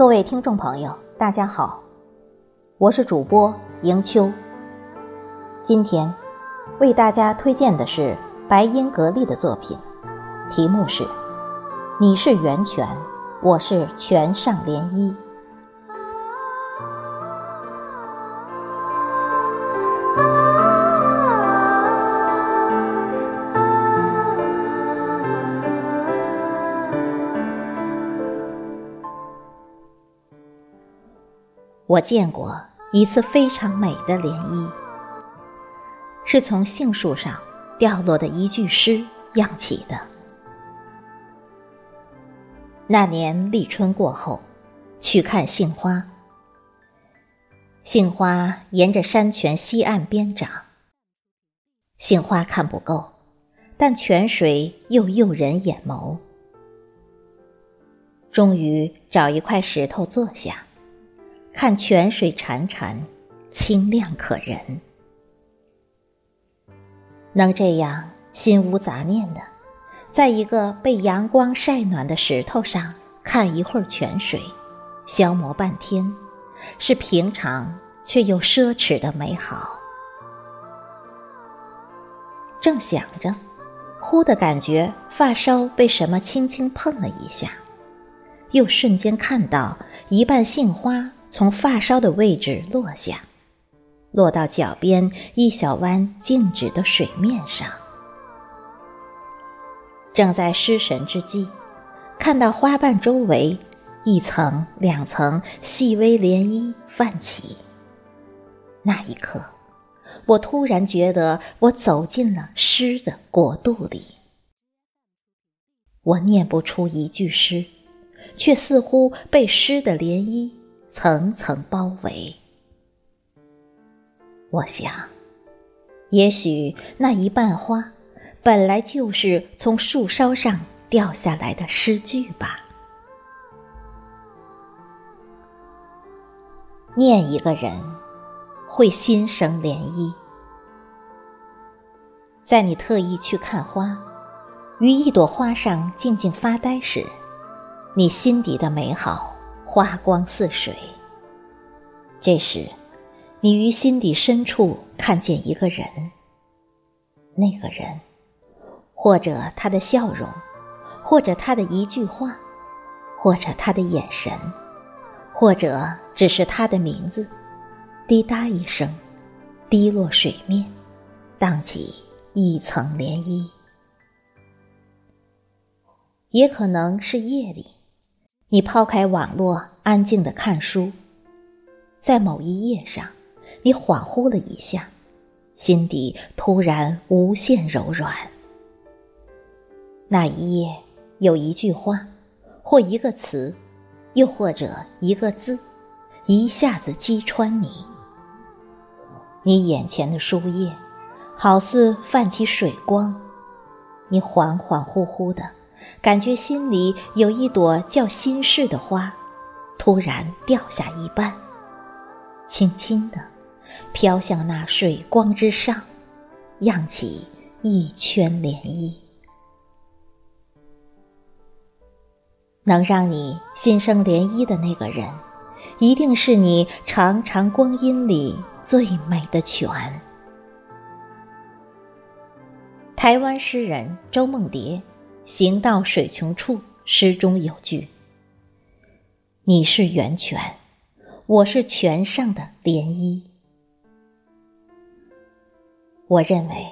各位听众朋友，大家好，我是主播迎秋。今天为大家推荐的是白英格丽的作品，题目是《你是源泉，我是泉上涟漪》。我见过一次非常美的涟漪，是从杏树上掉落的一句诗漾起的。那年立春过后，去看杏花。杏花沿着山泉西岸边长，杏花看不够，但泉水又诱人眼眸。终于找一块石头坐下。看泉水潺潺，清亮可人。能这样心无杂念的，在一个被阳光晒暖的石头上看一会儿泉水，消磨半天，是平常却又奢侈的美好。正想着，忽的感觉发梢被什么轻轻碰了一下，又瞬间看到一半杏花。从发梢的位置落下，落到脚边一小弯静止的水面上。正在失神之际，看到花瓣周围一层两层细微涟漪泛起。那一刻，我突然觉得我走进了诗的国度里。我念不出一句诗，却似乎被诗的涟漪。层层包围，我想，也许那一瓣花，本来就是从树梢上掉下来的诗句吧。念一个人，会心生涟漪。在你特意去看花，于一朵花上静静发呆时，你心底的美好。花光似水。这时，你于心底深处看见一个人。那个人，或者他的笑容，或者他的一句话，或者他的眼神，或者只是他的名字，滴答一声，滴落水面，荡起一层涟漪。也可能是夜里。你抛开网络，安静的看书，在某一页上，你恍惚了一下，心底突然无限柔软。那一页有一句话，或一个词，又或者一个字，一下子击穿你。你眼前的书页，好似泛起水光，你恍恍惚惚的。感觉心里有一朵叫心事的花，突然掉下一半，轻轻的飘向那水光之上，漾起一圈涟漪。能让你心生涟漪的那个人，一定是你长长光阴里最美的泉。台湾诗人周梦蝶。行到水穷处，诗中有句：“你是源泉，我是泉上的涟漪。”我认为，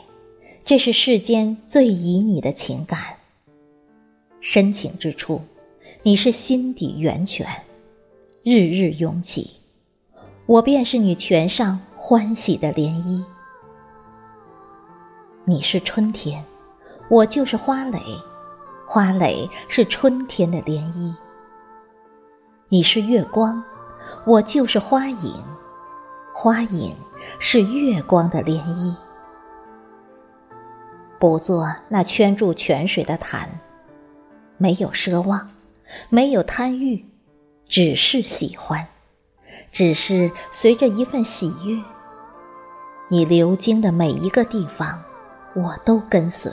这是世间最旖旎的情感。深情之处，你是心底源泉，日日涌起，我便是你泉上欢喜的涟漪。你是春天，我就是花蕾。花蕾是春天的涟漪，你是月光，我就是花影，花影是月光的涟漪。不做那圈住泉水的潭，没有奢望，没有贪欲，只是喜欢，只是随着一份喜悦。你流经的每一个地方，我都跟随。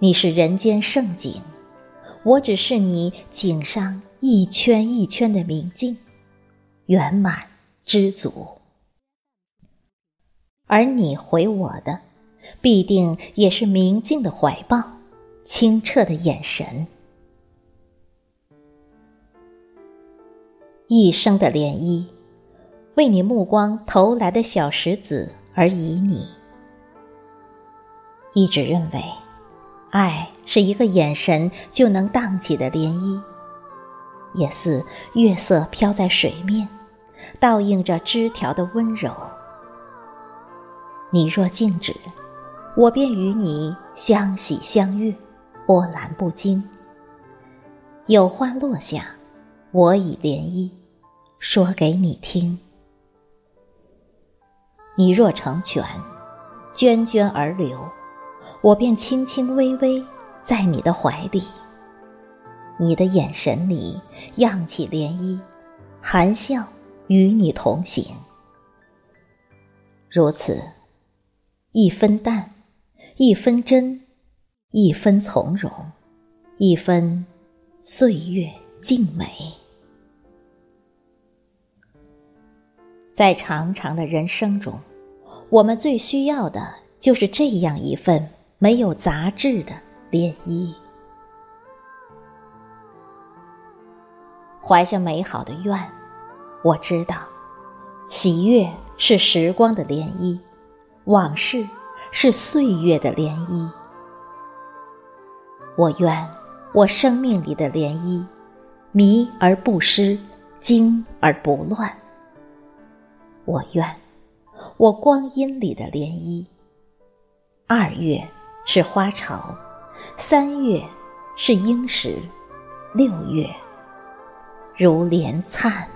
你是人间盛景，我只是你颈上一圈一圈的明镜，圆满知足。而你回我的，必定也是明净的怀抱，清澈的眼神。一生的涟漪，为你目光投来的小石子而旖旎。一直认为，爱是一个眼神就能荡起的涟漪，也似月色飘在水面，倒映着枝条的温柔。你若静止，我便与你相喜相悦，波澜不惊。有花落下，我以涟漪。说给你听，你若成全，涓涓而流，我便轻轻微微在你的怀里。你的眼神里漾起涟漪，含笑与你同行。如此，一分淡，一分真，一分从容，一分岁月静美。在长长的人生中，我们最需要的就是这样一份没有杂质的涟漪。怀着美好的愿，我知道，喜悦是时光的涟漪，往事是岁月的涟漪。我愿我生命里的涟漪，迷而不失，惊而不乱。我愿，我光阴里的涟漪。二月是花朝，三月是樱时，六月如莲灿。